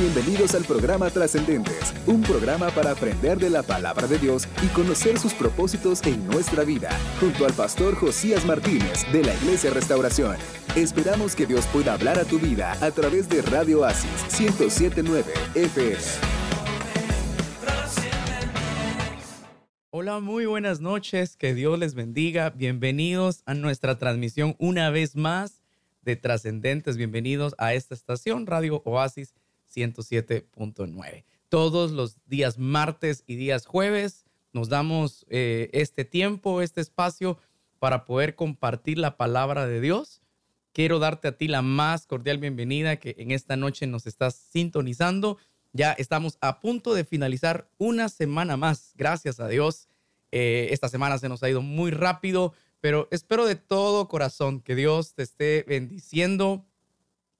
Bienvenidos al programa Trascendentes, un programa para aprender de la palabra de Dios y conocer sus propósitos en nuestra vida, junto al pastor Josías Martínez de la Iglesia Restauración. Esperamos que Dios pueda hablar a tu vida a través de Radio Asis 1079 FM. Hola, muy buenas noches, que Dios les bendiga. Bienvenidos a nuestra transmisión una vez más de Trascendentes. Bienvenidos a esta estación Radio Oasis 107.9. Todos los días martes y días jueves nos damos eh, este tiempo, este espacio para poder compartir la palabra de Dios. Quiero darte a ti la más cordial bienvenida que en esta noche nos estás sintonizando. Ya estamos a punto de finalizar una semana más, gracias a Dios. Eh, esta semana se nos ha ido muy rápido, pero espero de todo corazón que Dios te esté bendiciendo,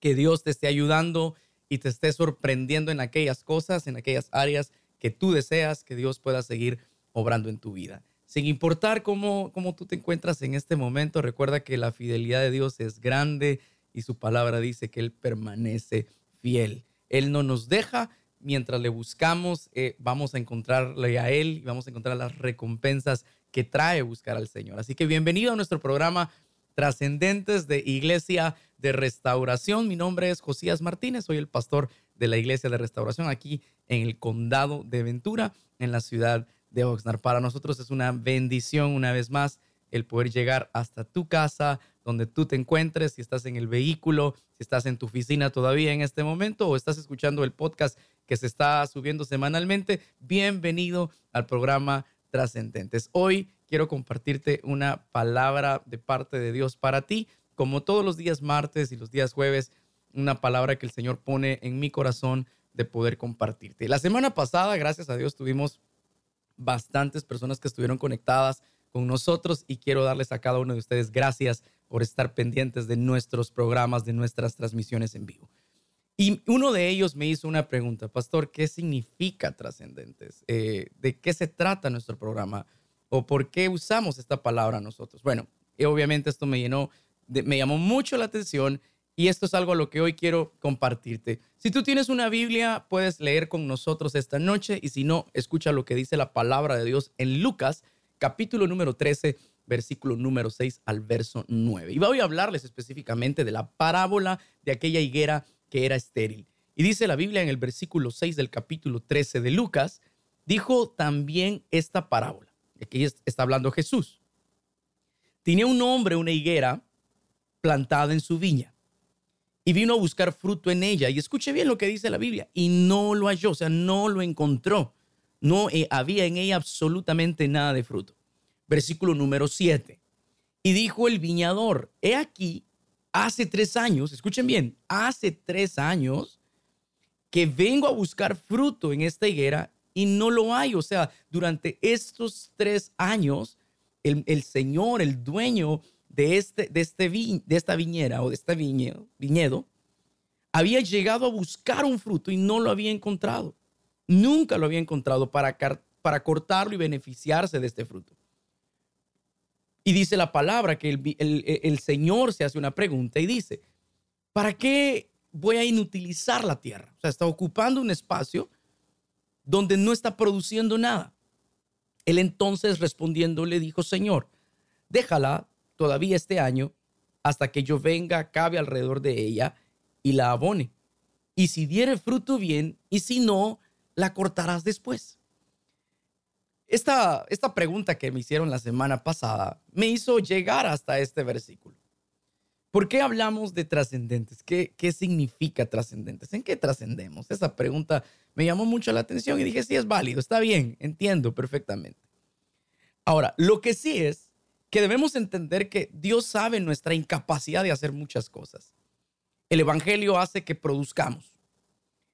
que Dios te esté ayudando y te esté sorprendiendo en aquellas cosas, en aquellas áreas que tú deseas que Dios pueda seguir obrando en tu vida. Sin importar cómo, cómo tú te encuentras en este momento, recuerda que la fidelidad de Dios es grande y su palabra dice que Él permanece fiel. Él no nos deja. Mientras le buscamos, eh, vamos a encontrarle a Él y vamos a encontrar las recompensas que trae buscar al Señor. Así que bienvenido a nuestro programa Trascendentes de Iglesia de Restauración. Mi nombre es Josías Martínez, soy el pastor de la Iglesia de Restauración aquí en el condado de Ventura, en la ciudad de Oxnard. Para nosotros es una bendición una vez más el poder llegar hasta tu casa, donde tú te encuentres, si estás en el vehículo, si estás en tu oficina todavía en este momento o estás escuchando el podcast que se está subiendo semanalmente, bienvenido al programa Trascendentes. Hoy quiero compartirte una palabra de parte de Dios para ti como todos los días martes y los días jueves, una palabra que el Señor pone en mi corazón de poder compartirte. La semana pasada, gracias a Dios, tuvimos bastantes personas que estuvieron conectadas con nosotros y quiero darles a cada uno de ustedes gracias por estar pendientes de nuestros programas, de nuestras transmisiones en vivo. Y uno de ellos me hizo una pregunta, pastor, ¿qué significa trascendentes? Eh, ¿De qué se trata nuestro programa? ¿O por qué usamos esta palabra nosotros? Bueno, obviamente esto me llenó me llamó mucho la atención y esto es algo a lo que hoy quiero compartirte. Si tú tienes una Biblia, puedes leer con nosotros esta noche y si no, escucha lo que dice la palabra de Dios en Lucas, capítulo número 13, versículo número 6 al verso 9. Y voy a hablarles específicamente de la parábola de aquella higuera que era estéril. Y dice la Biblia en el versículo 6 del capítulo 13 de Lucas, dijo también esta parábola. Aquí está hablando Jesús. Tenía un hombre una higuera plantada en su viña y vino a buscar fruto en ella. Y escuche bien lo que dice la Biblia. Y no lo halló, o sea, no lo encontró. No eh, había en ella absolutamente nada de fruto. Versículo número 7. Y dijo el viñador, he aquí, hace tres años, escuchen bien, hace tres años que vengo a buscar fruto en esta higuera y no lo hay. O sea, durante estos tres años, el, el Señor, el dueño de, este, de, este de esta viñera o de este viñedo, viñedo, había llegado a buscar un fruto y no lo había encontrado. Nunca lo había encontrado para, para cortarlo y beneficiarse de este fruto. Y dice la palabra que el, el, Señor se hace una pregunta y dice, ¿para qué voy a inutilizar la tierra? O sea, está ocupando un espacio donde no está produciendo nada. Él entonces respondiendo le dijo, Señor, déjala todavía este año hasta que yo venga, cabe alrededor de ella y la abone. Y si diere fruto bien, y si no, la cortarás después. Esta, esta pregunta que me hicieron la semana pasada me hizo llegar hasta este versículo. ¿Por qué hablamos de trascendentes? ¿Qué, ¿Qué significa trascendentes? ¿En qué trascendemos? Esa pregunta me llamó mucho la atención y dije, sí, es válido, está bien, entiendo perfectamente. Ahora, lo que sí es que debemos entender que Dios sabe nuestra incapacidad de hacer muchas cosas. El Evangelio hace que produzcamos.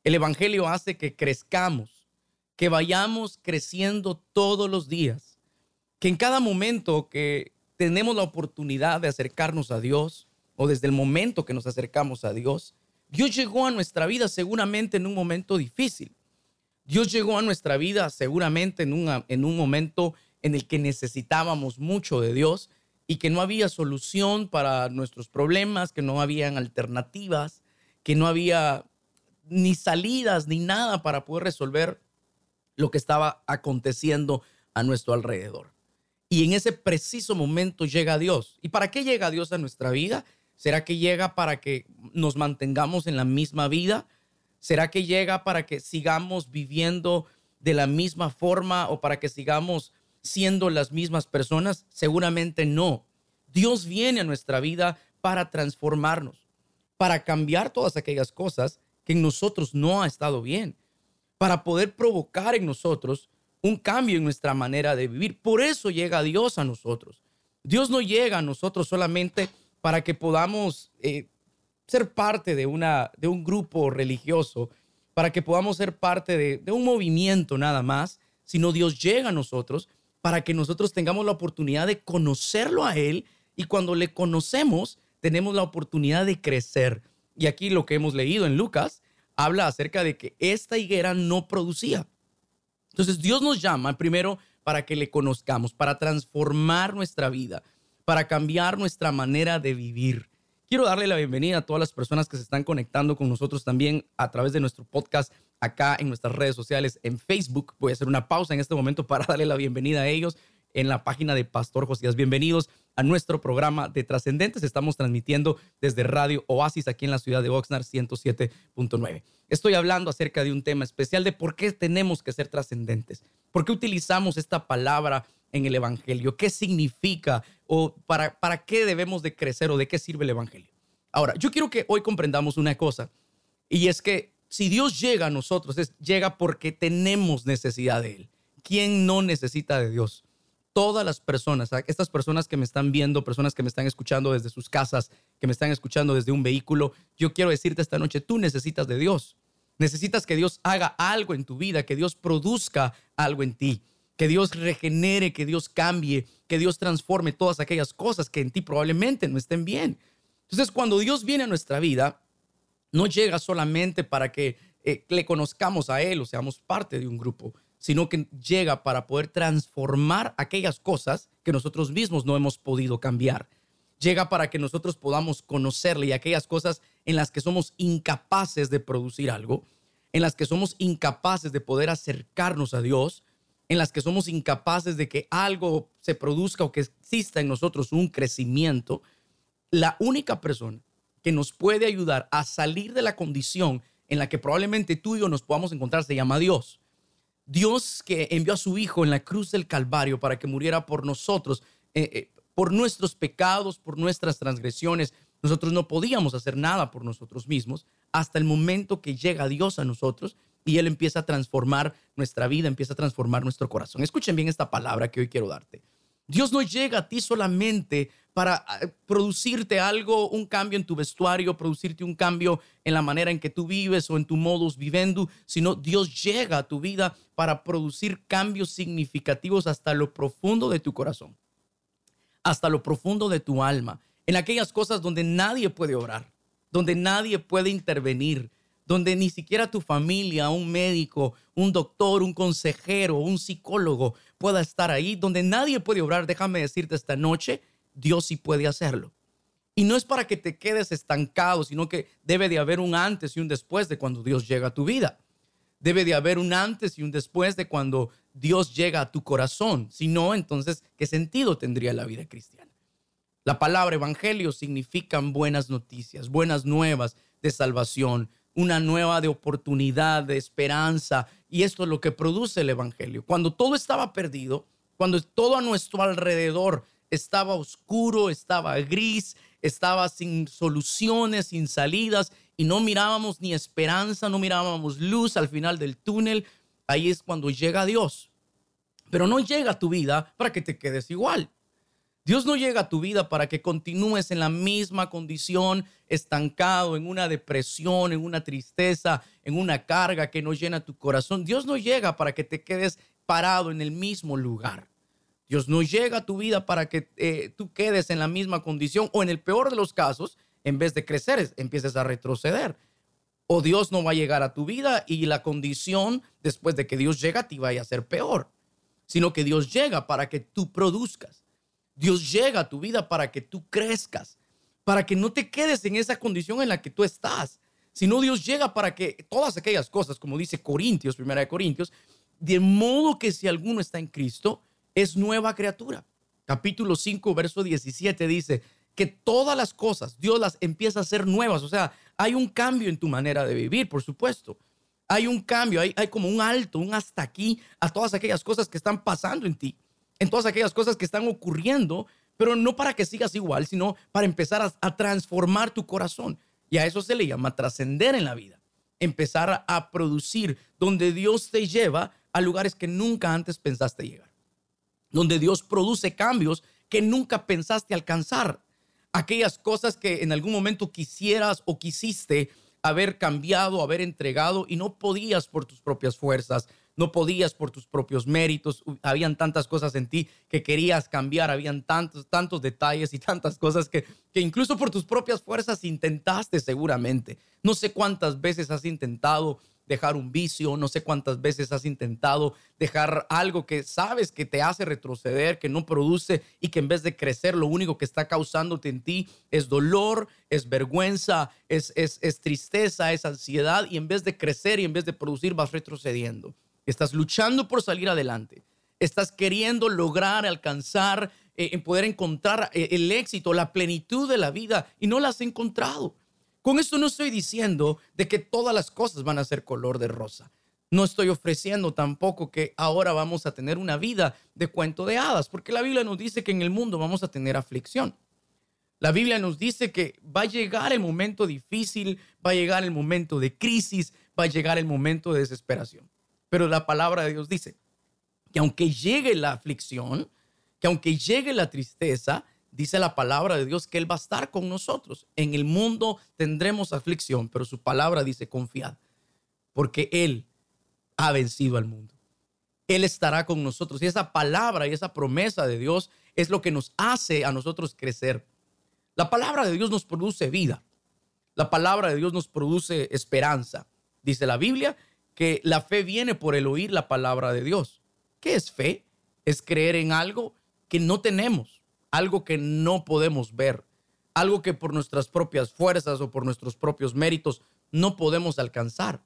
El Evangelio hace que crezcamos, que vayamos creciendo todos los días, que en cada momento que tenemos la oportunidad de acercarnos a Dios o desde el momento que nos acercamos a Dios, Dios llegó a nuestra vida seguramente en un momento difícil. Dios llegó a nuestra vida seguramente en un, en un momento en el que necesitábamos mucho de Dios y que no había solución para nuestros problemas, que no habían alternativas, que no había ni salidas ni nada para poder resolver lo que estaba aconteciendo a nuestro alrededor. Y en ese preciso momento llega Dios. ¿Y para qué llega Dios a nuestra vida? ¿Será que llega para que nos mantengamos en la misma vida? ¿Será que llega para que sigamos viviendo de la misma forma o para que sigamos siendo las mismas personas? Seguramente no. Dios viene a nuestra vida para transformarnos, para cambiar todas aquellas cosas que en nosotros no ha estado bien, para poder provocar en nosotros un cambio en nuestra manera de vivir. Por eso llega Dios a nosotros. Dios no llega a nosotros solamente para que podamos eh, ser parte de, una, de un grupo religioso, para que podamos ser parte de, de un movimiento nada más, sino Dios llega a nosotros para que nosotros tengamos la oportunidad de conocerlo a Él y cuando le conocemos tenemos la oportunidad de crecer. Y aquí lo que hemos leído en Lucas habla acerca de que esta higuera no producía. Entonces Dios nos llama primero para que le conozcamos, para transformar nuestra vida, para cambiar nuestra manera de vivir. Quiero darle la bienvenida a todas las personas que se están conectando con nosotros también a través de nuestro podcast acá en nuestras redes sociales, en Facebook. Voy a hacer una pausa en este momento para darle la bienvenida a ellos en la página de Pastor Josías. Bienvenidos a nuestro programa de Trascendentes. Estamos transmitiendo desde Radio Oasis aquí en la ciudad de Oxnard 107.9. Estoy hablando acerca de un tema especial de por qué tenemos que ser trascendentes. ¿Por qué utilizamos esta palabra en el Evangelio? ¿Qué significa o para, para qué debemos de crecer o de qué sirve el Evangelio? Ahora, yo quiero que hoy comprendamos una cosa y es que si Dios llega a nosotros, es, llega porque tenemos necesidad de Él. ¿Quién no necesita de Dios? todas las personas, estas personas que me están viendo, personas que me están escuchando desde sus casas, que me están escuchando desde un vehículo, yo quiero decirte esta noche, tú necesitas de Dios. Necesitas que Dios haga algo en tu vida, que Dios produzca algo en ti, que Dios regenere, que Dios cambie, que Dios transforme todas aquellas cosas que en ti probablemente no estén bien. Entonces, cuando Dios viene a nuestra vida, no llega solamente para que eh, le conozcamos a Él o seamos parte de un grupo, sino que llega para poder transformar aquellas cosas que nosotros mismos no hemos podido cambiar. Llega para que nosotros podamos conocerle y aquellas cosas en las que somos incapaces de producir algo, en las que somos incapaces de poder acercarnos a Dios, en las que somos incapaces de que algo se produzca o que exista en nosotros un crecimiento, la única persona que nos puede ayudar a salir de la condición en la que probablemente tú y yo nos podamos encontrar se llama Dios. Dios que envió a su Hijo en la cruz del Calvario para que muriera por nosotros, eh, eh, por nuestros pecados, por nuestras transgresiones. Nosotros no podíamos hacer nada por nosotros mismos hasta el momento que llega Dios a nosotros y Él empieza a transformar nuestra vida, empieza a transformar nuestro corazón. Escuchen bien esta palabra que hoy quiero darte. Dios no llega a ti solamente para ah, producirte algo, un cambio en tu vestuario, producirte un cambio en la manera en que tú vives o en tu modus vivendi, sino Dios llega a tu vida para producir cambios significativos hasta lo profundo de tu corazón, hasta lo profundo de tu alma, en aquellas cosas donde nadie puede orar, donde nadie puede intervenir, donde ni siquiera tu familia, un médico, un doctor, un consejero, un psicólogo pueda estar ahí, donde nadie puede obrar, déjame decirte esta noche, Dios sí puede hacerlo. Y no es para que te quedes estancado, sino que debe de haber un antes y un después de cuando Dios llega a tu vida. Debe de haber un antes y un después de cuando Dios llega a tu corazón. Si no, entonces, ¿qué sentido tendría la vida cristiana? La palabra evangelio significan buenas noticias, buenas nuevas de salvación, una nueva de oportunidad, de esperanza. Y esto es lo que produce el Evangelio. Cuando todo estaba perdido, cuando todo a nuestro alrededor estaba oscuro, estaba gris, estaba sin soluciones, sin salidas, y no mirábamos ni esperanza, no mirábamos luz al final del túnel, ahí es cuando llega Dios. Pero no llega a tu vida para que te quedes igual. Dios no llega a tu vida para que continúes en la misma condición, estancado, en una depresión, en una tristeza, en una carga que no llena tu corazón. Dios no llega para que te quedes parado en el mismo lugar. Dios no llega a tu vida para que eh, tú quedes en la misma condición o en el peor de los casos, en vez de crecer, empieces a retroceder. O Dios no va a llegar a tu vida y la condición después de que Dios llega a ti vaya a ser peor, sino que Dios llega para que tú produzcas Dios llega a tu vida para que tú crezcas, para que no te quedes en esa condición en la que tú estás, sino Dios llega para que todas aquellas cosas, como dice Corintios, primera de Corintios, de modo que si alguno está en Cristo, es nueva criatura. Capítulo 5, verso 17 dice que todas las cosas Dios las empieza a hacer nuevas. O sea, hay un cambio en tu manera de vivir, por supuesto. Hay un cambio, hay, hay como un alto, un hasta aquí a todas aquellas cosas que están pasando en ti, en todas aquellas cosas que están ocurriendo, pero no para que sigas igual, sino para empezar a, transformar tu corazón. Y a eso se le llama trascender en la vida. Empezar a producir donde Dios te lleva a lugares que nunca antes pensaste llegar. Donde Dios produce cambios que nunca pensaste alcanzar. Aquellas cosas que en algún momento quisieras o quisiste haber cambiado, haber entregado y no podías por tus propias fuerzas, no podías por tus propios méritos, habían tantas cosas en ti que querías cambiar, habían tantos, tantos detalles y tantas cosas que, que incluso por tus propias fuerzas intentaste seguramente. No sé cuántas veces has intentado dejar un vicio, no sé cuántas veces has intentado dejar algo que sabes que te hace retroceder, que no produce y que en vez de crecer lo único que está causándote en ti es dolor, es vergüenza, es, es, es tristeza, es ansiedad y en vez de crecer y en vez de producir vas retrocediendo. Estás luchando por salir adelante. Estás queriendo lograr, alcanzar, eh, poder encontrar eh, el éxito, la plenitud de la vida y no la has encontrado. Con esto no estoy diciendo de que todas las cosas van a ser color de rosa. No estoy ofreciendo tampoco que ahora vamos a tener una vida de cuento de hadas, porque la Biblia nos dice que en el mundo vamos a tener aflicción. La Biblia nos dice que va a llegar el momento difícil, va a llegar el momento de crisis, va a llegar el momento de desesperación. Pero la palabra de Dios dice que aunque llegue la aflicción, que aunque llegue la tristeza, dice la palabra de Dios que Él va a estar con nosotros. En el mundo tendremos aflicción, pero su palabra dice confiad, porque Él ha vencido al mundo. Él estará con nosotros. Y esa palabra y esa promesa de Dios es lo que nos hace a nosotros crecer. La palabra de Dios nos produce vida. La palabra de Dios nos produce esperanza. Dice la Biblia que la fe viene por el oír la palabra de Dios. ¿Qué es fe? Es creer en algo que no tenemos algo que no podemos ver, algo que por nuestras propias fuerzas o por nuestros propios méritos no podemos alcanzar.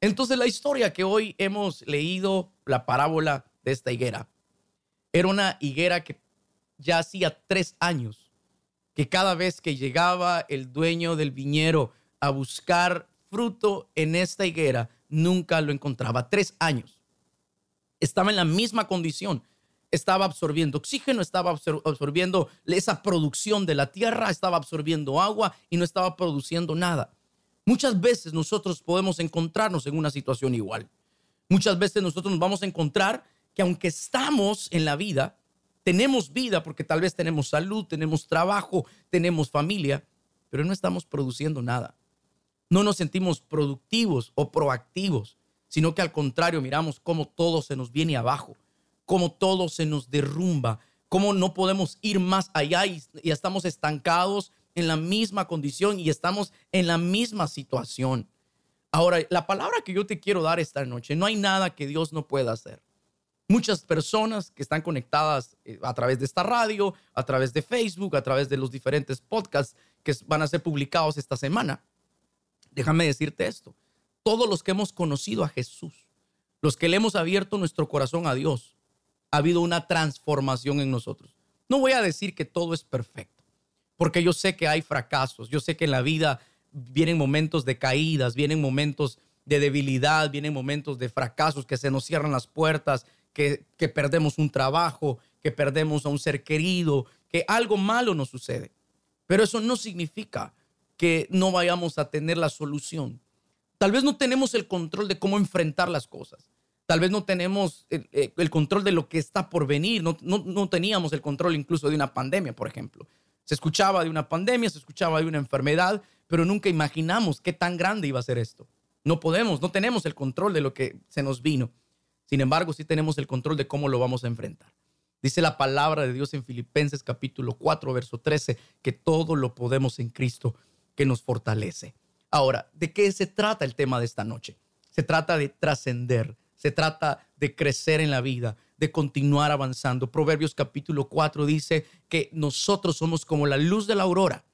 Entonces la historia que hoy hemos leído, la parábola de esta higuera, era una higuera que ya hacía tres años, que cada vez que llegaba el dueño del viñero a buscar fruto en esta higuera, nunca lo encontraba. Tres años. Estaba en la misma condición estaba absorbiendo oxígeno, estaba absorbiendo esa producción de la tierra, estaba absorbiendo agua y no estaba produciendo nada. Muchas veces nosotros podemos encontrarnos en una situación igual. Muchas veces nosotros nos vamos a encontrar que aunque estamos en la vida, tenemos vida porque tal vez tenemos salud, tenemos trabajo, tenemos familia, pero no estamos produciendo nada. No nos sentimos productivos o proactivos, sino que al contrario miramos cómo todo se nos viene abajo cómo todo se nos derrumba, cómo no podemos ir más allá y, estamos estancados en la misma condición y estamos en la misma situación. Ahora, la palabra que yo te quiero dar esta noche, no hay nada que Dios no pueda hacer. Muchas personas que están conectadas eh, a través de esta radio, a través de Facebook, a través de los diferentes podcasts que van a ser publicados esta semana. Déjame decirte esto. Todos los que hemos conocido a Jesús, los que le hemos abierto nuestro corazón a Dios, ha habido una transformación en nosotros. No voy a decir que todo es perfecto, porque yo sé que hay fracasos, yo sé que en la vida vienen momentos de caídas, vienen momentos de debilidad, vienen momentos de fracasos, que se nos cierran las puertas, que, que perdemos un trabajo, que perdemos a un ser querido, que algo malo nos sucede. Pero eso no significa que no vayamos a tener la solución. Tal vez no tenemos el control de cómo enfrentar las cosas. Tal vez no tenemos eh, el, control de lo que está por venir, no, no, teníamos el control incluso de una pandemia, por ejemplo. Se escuchaba de una pandemia, se escuchaba de una enfermedad, pero nunca imaginamos qué tan grande iba a ser esto. No podemos, no tenemos el control de lo que se nos vino. Sin embargo, sí tenemos el control de cómo lo vamos a enfrentar. Dice la palabra de Dios en Filipenses capítulo 4, verso 13, que todo lo podemos en Cristo que nos fortalece. Ahora, ¿de qué se trata el tema de esta noche? Se trata de trascender, se trata de crecer en la vida, de continuar avanzando. Proverbios capítulo 4 dice que nosotros somos como la luz de la aurora,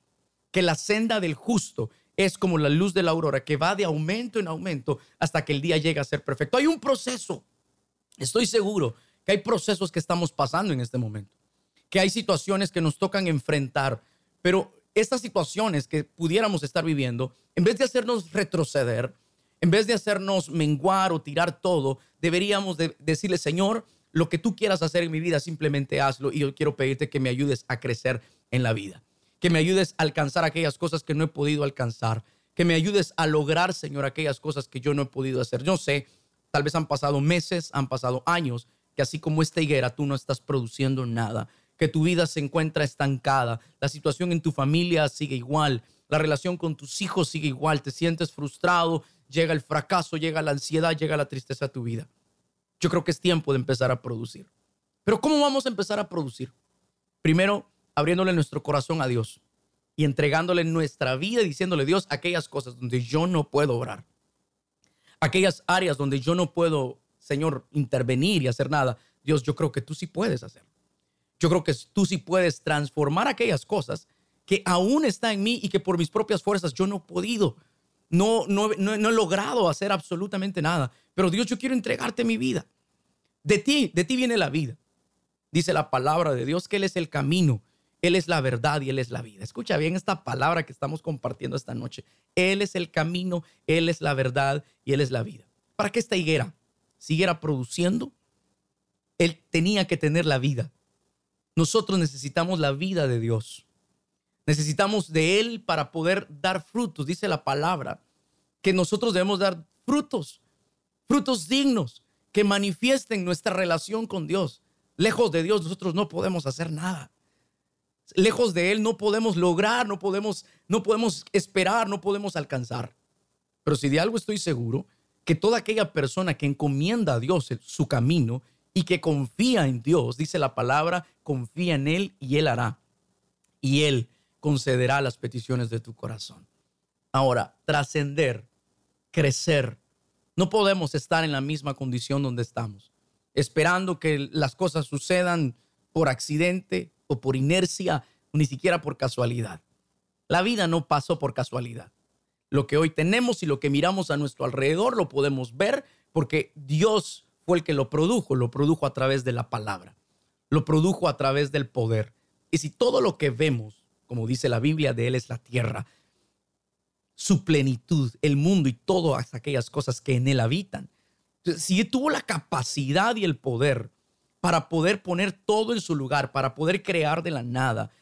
que la senda del justo es como la luz de la aurora que va de aumento en aumento hasta que el día llega a ser perfecto. Hay un proceso. Estoy seguro que hay procesos que estamos pasando en este momento, que hay situaciones que nos tocan enfrentar, pero estas situaciones que pudiéramos estar viviendo, en vez de hacernos retroceder, en vez de hacernos menguar o tirar todo, deberíamos decirle, Señor, lo que tú quieras hacer en mi vida, simplemente hazlo y yo quiero pedirte que me ayudes a crecer en la vida, que me ayudes a alcanzar aquellas cosas que no he podido alcanzar, que me ayudes a lograr, Señor, aquellas cosas que yo no he podido hacer. Yo sé, tal vez han pasado meses, han pasado años, que así como esta higuera, tú no estás produciendo nada, que tu vida se encuentra estancada, la situación en tu familia sigue igual, la relación con tus hijos sigue igual, te sientes frustrado, llega el fracaso, llega la ansiedad, llega la tristeza a tu vida. Yo creo que es tiempo de empezar a producir. Pero ¿cómo vamos a empezar a producir? Primero, abriéndole nuestro corazón a Dios y entregándole nuestra vida y diciéndole, Dios, aquellas cosas donde yo no puedo orar, aquellas áreas donde yo no puedo, Señor, intervenir y hacer nada, Dios, yo creo que tú sí puedes hacer. Yo creo que tú sí puedes transformar aquellas cosas que aún está en mí y que por mis propias fuerzas yo no he podido no, no, no, he logrado hacer absolutamente nada. Pero Dios, yo quiero entregarte mi vida. De ti, de ti viene la vida. Dice la palabra de Dios que Él es el camino, Él es la verdad y Él es la vida. Escucha bien esta palabra que estamos compartiendo esta noche. Él es el camino, Él es la verdad y Él es la vida. Para que esta higuera siguiera produciendo, Él tenía que tener la vida. Nosotros necesitamos la vida de Dios. Necesitamos de Él para poder dar frutos, dice la palabra, que nosotros debemos dar frutos, frutos dignos, que manifiesten nuestra relación con Dios. Lejos de Dios nosotros no podemos hacer nada. Lejos de Él no podemos lograr, no podemos, no podemos esperar, no podemos alcanzar. Pero si de algo estoy seguro, que toda aquella persona que encomienda a Dios su camino y que confía en Dios, dice la palabra, confía en Él y Él hará. Y Él concederá las peticiones de tu corazón. Ahora, trascender, crecer. No podemos estar en la misma condición donde estamos, esperando que las cosas sucedan por accidente o por inercia, ni siquiera por casualidad. La vida no pasó por casualidad. Lo que hoy tenemos y lo que miramos a nuestro alrededor lo podemos ver porque Dios el que lo produjo, lo produjo a través de la palabra, lo produjo a través del poder. Y si todo lo que vemos como dice la Biblia, de Él es la tierra, su plenitud, el mundo y todas aquellas cosas que en Él habitan. si tuvo la capacidad y el poder para poder poner todo en su lugar, para poder crear de la nada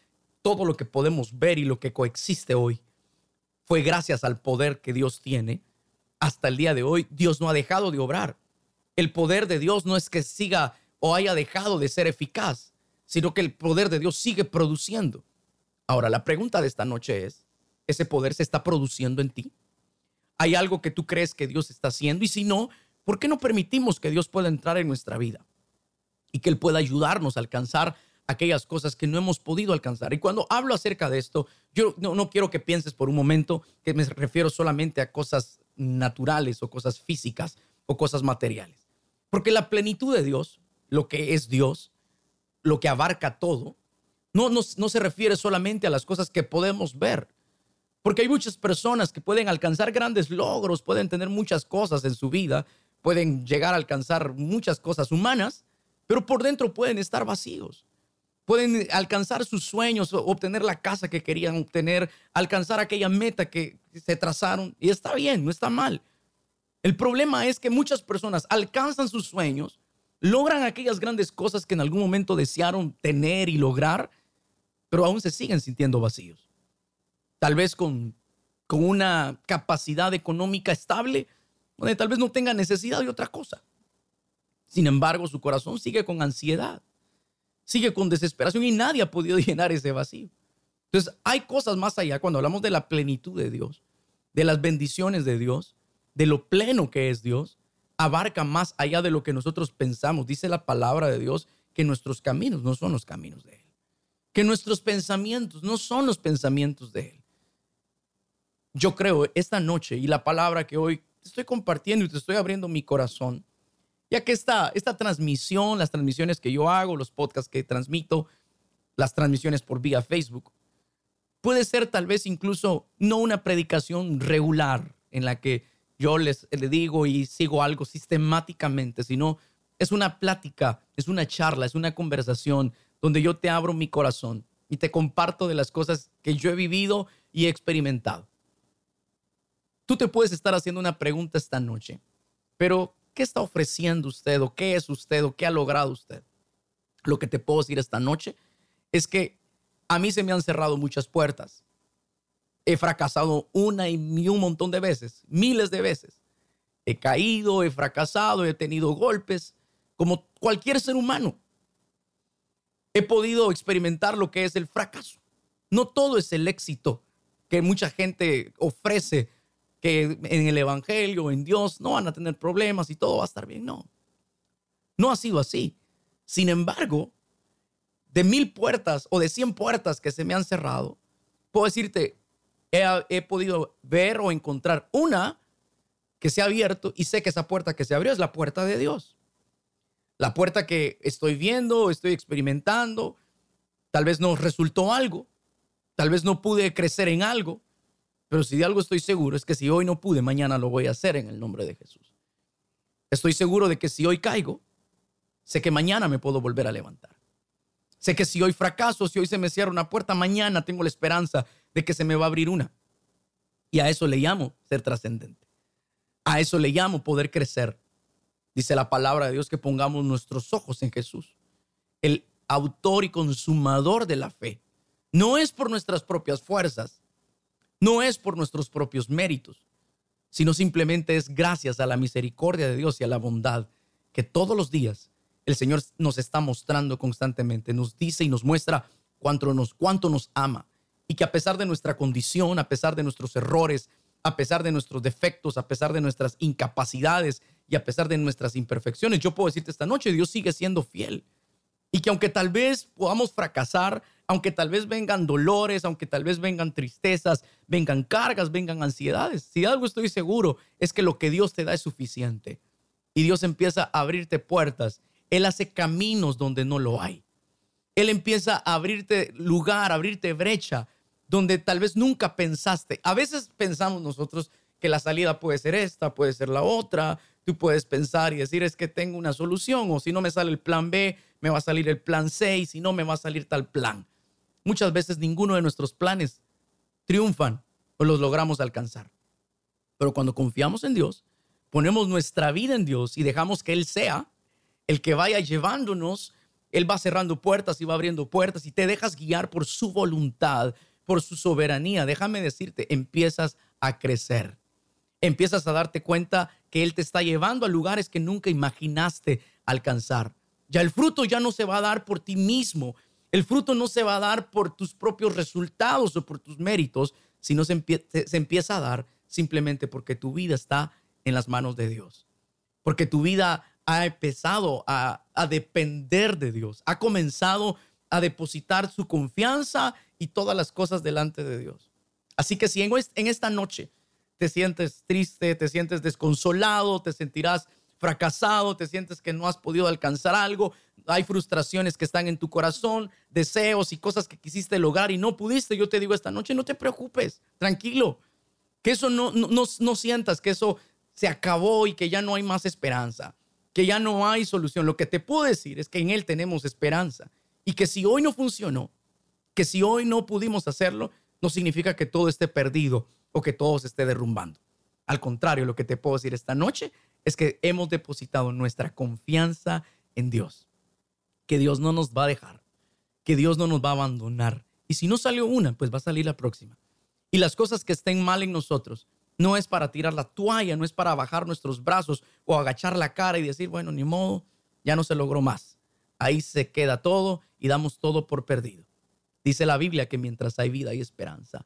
todo lo que podemos ver y lo que coexiste hoy, fue gracias al poder que Dios tiene. Hasta el día de hoy, Dios no ha dejado de obrar. El poder de Dios no es que siga o haya dejado de ser eficaz, sino que el poder de Dios sigue produciendo. Ahora, la pregunta de esta noche es, ¿ese poder se está produciendo en ti? ¿Hay algo que tú crees que Dios está haciendo? Y si no, ¿por qué no permitimos que Dios pueda entrar en nuestra vida? Y que Él pueda ayudarnos a alcanzar aquellas cosas que no hemos podido alcanzar. Y cuando hablo acerca de esto, yo no, quiero que pienses por un momento que me refiero solamente a cosas naturales o cosas físicas o cosas materiales. Porque la plenitud de Dios, lo que es Dios, lo que abarca todo, no, no, se refiere solamente a las cosas que podemos ver. Porque hay muchas personas que pueden alcanzar grandes logros, pueden tener muchas cosas en su vida, pueden llegar a alcanzar muchas cosas humanas, pero por dentro pueden estar vacíos. Pueden alcanzar sus sueños, obtener la casa que querían obtener, alcanzar aquella meta que se trazaron. Y está bien, no está mal. El problema es que muchas personas alcanzan sus sueños, logran aquellas grandes cosas que en algún momento desearon tener y lograr, pero aún se siguen sintiendo vacíos. Tal vez con, con una capacidad económica estable, donde tal vez no tenga necesidad de otra cosa. Sin embargo, su corazón sigue con ansiedad, sigue con desesperación y nadie ha podido llenar ese vacío. Entonces, hay cosas más allá cuando hablamos de la plenitud de Dios, de las bendiciones de Dios, de lo pleno que es Dios, abarca más allá de lo que nosotros pensamos. Dice la palabra de Dios que nuestros caminos no son los caminos de Él que nuestros pensamientos no son los pensamientos de Él. Yo creo esta noche y la palabra que hoy estoy compartiendo y te estoy abriendo mi corazón, ya que esta, esta transmisión, las transmisiones que yo hago, los podcasts que transmito, las transmisiones por vía Facebook, Puede ser tal vez incluso no una predicación regular en la que yo les le digo y sigo algo sistemáticamente, sino es una plática, es una charla, es una conversación donde yo te abro mi corazón y te comparto de las cosas que yo he vivido y he experimentado. Tú te puedes estar haciendo una pregunta esta noche, pero ¿qué está ofreciendo usted o qué es usted o qué ha logrado usted? Lo que te puedo decir esta noche es que a mí se me han cerrado muchas puertas. He fracasado una y un montón de veces, miles de veces. He caído, he fracasado, he tenido golpes, como cualquier ser humano. He podido experimentar lo que es el fracaso. No todo es el éxito que mucha gente ofrece, que en el Evangelio, en Dios, no van a tener problemas y todo va a estar bien. No, no ha sido así. Sin embargo, de mil puertas o de cien puertas que se me han cerrado, puedo decirte, he, podido ver o encontrar una que se ha abierto y sé que esa puerta que se abrió es la puerta de Dios. La puerta que estoy viendo, estoy experimentando, tal vez no resultó algo, tal vez no pude crecer en algo, pero si de algo estoy seguro es que si hoy no pude, mañana lo voy a hacer en el nombre de Jesús. Estoy seguro de que si hoy caigo, sé que mañana me puedo volver a levantar. Sé que si hoy fracaso, si hoy se me cierra una puerta, mañana tengo la esperanza de que se me va a abrir una. Y a eso le llamo ser trascendente. A eso le llamo poder crecer. Dice la palabra de Dios que pongamos nuestros ojos en Jesús, el autor y consumador de la fe. No es por nuestras propias fuerzas, no es por nuestros propios méritos, sino simplemente es gracias a la misericordia de Dios y a la bondad que todos los días el Señor nos está mostrando constantemente, nos dice y nos muestra cuánto nos, cuánto nos ama y que a pesar de nuestra condición, a pesar de nuestros errores, a pesar de nuestros defectos, a pesar de nuestras incapacidades y a pesar de nuestras imperfecciones, yo puedo decirte esta noche, Dios sigue siendo fiel. Y que aunque tal vez podamos fracasar, aunque tal vez vengan dolores, aunque tal vez vengan tristezas, vengan cargas, vengan ansiedades, si algo estoy seguro es que lo que Dios te da es suficiente. Y Dios empieza a abrirte puertas. Él hace caminos donde no lo hay. Él empieza a abrirte lugar, a abrirte brecha donde tal vez nunca pensaste. A veces pensamos nosotros que la salida puede ser esta, puede ser la otra. Tú puedes pensar y decir es que tengo una solución o si no me sale el plan B, me va a salir el plan C y si no me va a salir tal plan. Muchas veces ninguno de nuestros planes triunfan o los logramos alcanzar. Pero cuando confiamos en Dios, ponemos nuestra vida en Dios y dejamos que Él sea el que vaya llevándonos, Él va cerrando puertas y va abriendo puertas y te dejas guiar por su voluntad, por su soberanía, déjame decirte, empiezas a crecer. Empiezas a darte cuenta que Él te está llevando a lugares que nunca imaginaste alcanzar. Ya el fruto ya no se va a dar por ti mismo. El fruto no se va a dar por tus propios resultados o por tus méritos, sino se, empieza a dar simplemente porque tu vida está en las manos de Dios. Porque tu vida ha empezado a, a depender de Dios. Ha comenzado a depositar su confianza y todas las cosas delante de Dios. Así que si en, esta noche te sientes triste, te sientes desconsolado, te sentirás fracasado, te sientes que no has podido alcanzar algo, hay frustraciones que están en tu corazón, deseos y cosas que quisiste lograr y no pudiste, yo te digo esta noche, no te preocupes, tranquilo, que eso no, no, no, sientas que eso se acabó y que ya no hay más esperanza, que ya no hay solución. Lo que te puedo decir es que en Él tenemos esperanza y que si hoy no funcionó, que si hoy no pudimos hacerlo, no significa que todo esté perdido o que todo se esté derrumbando. Al contrario, lo que te puedo decir esta noche es que hemos depositado nuestra confianza en Dios, que Dios no nos va a dejar, que Dios no nos va a abandonar. Y si no salió una, pues va a salir la próxima. Y las cosas que estén mal en nosotros no es para tirar la toalla, no es para bajar nuestros brazos o agachar la cara y decir, bueno, ni modo, ya no se logró más. Ahí se queda todo y damos todo por perdido. Dice la Biblia que mientras hay vida hay esperanza.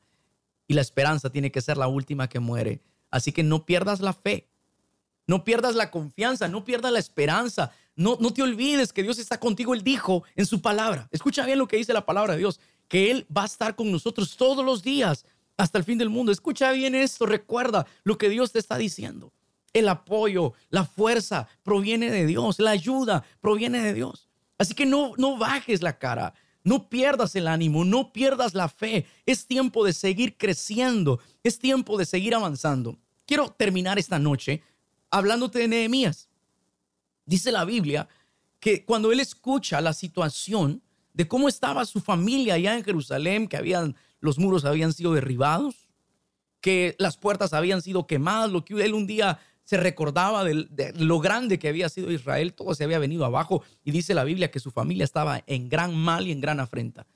Y la esperanza tiene que ser la última que muere. Así que no pierdas la fe. No pierdas la confianza, no pierdas la esperanza. No, no te olvides que Dios está contigo. Él dijo en su palabra. Escucha bien lo que dice la palabra de Dios. Que Él va a estar con nosotros todos los días hasta el fin del mundo. Escucha bien esto. Recuerda lo que Dios te está diciendo. El apoyo, la fuerza proviene de Dios. La ayuda proviene de Dios. Así que no, no bajes la cara. No pierdas el ánimo, no pierdas la fe. Es tiempo de seguir creciendo, es tiempo de seguir avanzando. Quiero terminar esta noche hablándote de Nehemías. Dice la Biblia que cuando él escucha la situación de cómo estaba su familia allá en Jerusalén, que habían los muros habían sido derribados, que las puertas habían sido quemadas, lo que él un día se recordaba de, lo grande que había sido Israel, todo se había venido abajo y dice la Biblia que su familia estaba en gran mal y en gran afrenta.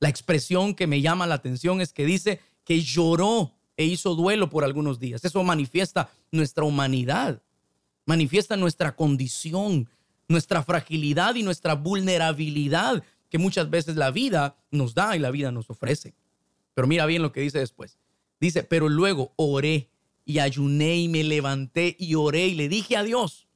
La expresión que me llama la atención es que dice que lloró e hizo duelo por algunos días. Eso manifiesta nuestra humanidad, manifiesta nuestra condición, nuestra fragilidad y nuestra vulnerabilidad que muchas veces la vida nos da y la vida nos ofrece. Pero mira bien lo que dice después. Dice, pero luego oré y ayuné y me levanté y oré y le dije a Dios.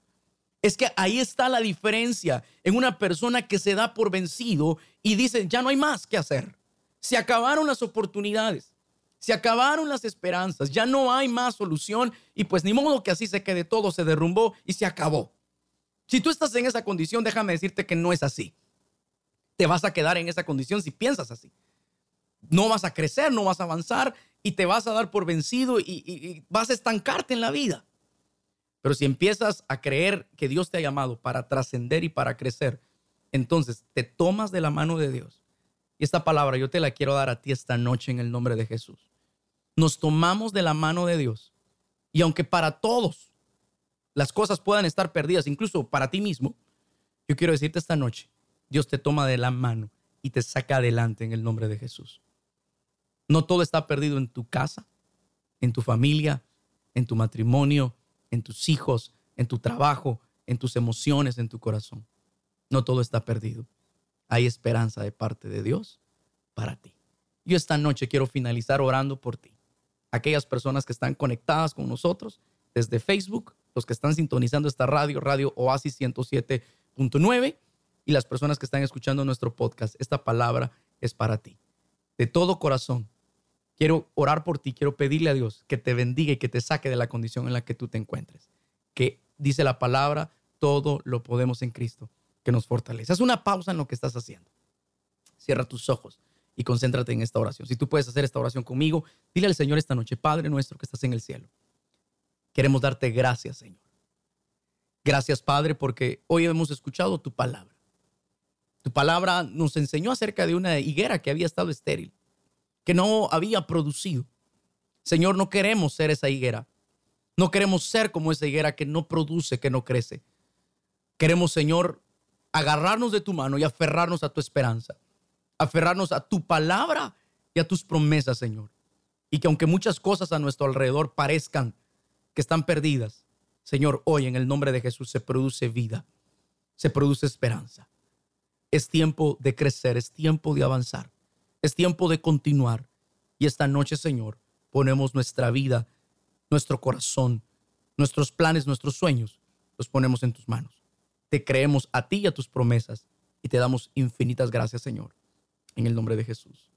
Es que ahí está la diferencia en una persona que se da por vencido y dice, ya no hay más que hacer. Se acabaron las oportunidades, se acabaron las esperanzas, ya no hay más solución y pues ni modo que así se quede todo, se derrumbó y se acabó. Si tú estás en esa condición, déjame decirte que no es así. Te vas a quedar en esa condición si piensas así. No vas a crecer, no vas a avanzar y te vas a dar por vencido y, vas a estancarte en la vida. Pero si empiezas a creer que Dios te ha llamado para trascender y para crecer, entonces te tomas de la mano de Dios. Y esta palabra yo te la quiero dar a ti esta noche en el nombre de Jesús. Nos tomamos de la mano de Dios. Y aunque para todos las cosas puedan estar perdidas, incluso para ti mismo, yo quiero decirte esta noche, Dios te toma de la mano y te saca adelante en el nombre de Jesús. No todo está perdido en tu casa, en tu familia, en tu matrimonio, en tus hijos, en tu trabajo, en tus emociones, en tu corazón. No todo está perdido. Hay esperanza de parte de Dios para ti. Yo esta noche quiero finalizar orando por ti. Aquellas personas que están conectadas con nosotros desde Facebook, los que están sintonizando esta radio, Radio Oasis 107.9 y las personas que están escuchando nuestro podcast. Esta palabra es para ti. De todo corazón, Quiero orar por ti, quiero pedirle a Dios que te bendiga y que te saque de la condición en la que tú te encuentres. Que dice la palabra, todo lo podemos en Cristo, que nos fortalece. Haz una pausa en lo que estás haciendo. Cierra tus ojos y concéntrate en esta oración. Si tú puedes hacer esta oración conmigo, dile al Señor esta noche, Padre nuestro que estás en el cielo. Queremos darte gracias, Señor. Gracias, Padre, porque hoy hemos escuchado tu palabra. Tu palabra nos enseñó acerca de una higuera que había estado estéril que no había producido. Señor, no queremos ser esa higuera. No queremos ser como esa higuera que no produce, que no crece. Queremos, Señor, agarrarnos de tu mano y aferrarnos a tu esperanza. Aferrarnos a tu palabra y a tus promesas, Señor. Y que aunque muchas cosas a nuestro alrededor parezcan que están perdidas, Señor, hoy en el nombre de Jesús se produce vida, se produce esperanza. Es tiempo de crecer, es tiempo de avanzar. Es tiempo de continuar. Y esta noche, Señor, ponemos nuestra vida, nuestro corazón, nuestros planes, nuestros sueños, los ponemos en tus manos. Te creemos a ti y a tus promesas y te damos infinitas gracias, Señor. En el nombre de Jesús.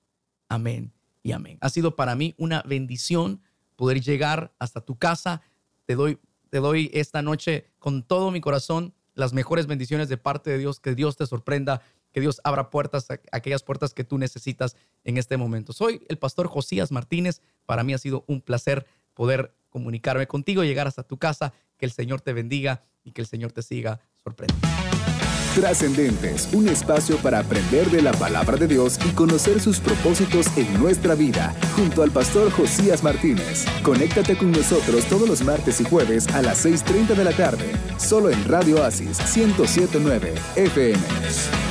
Amén y amén. Ha sido para mí una bendición poder llegar hasta tu casa. Te doy, te doy esta noche con todo mi corazón las mejores bendiciones de parte de Dios. Que Dios te sorprenda que Dios abra puertas, aquellas puertas que tú necesitas en este momento. Soy el pastor Josías Martínez. Para mí ha sido un placer poder comunicarme contigo, llegar hasta tu casa. Que el Señor te bendiga y que el Señor te siga sorprendiendo. Trascendentes, un espacio para aprender de la palabra de Dios y conocer sus propósitos en nuestra vida, junto al pastor Josías Martínez. Conéctate con nosotros todos los martes y jueves a las 6.30 de la tarde, solo en Radio Oasis 1079 FM.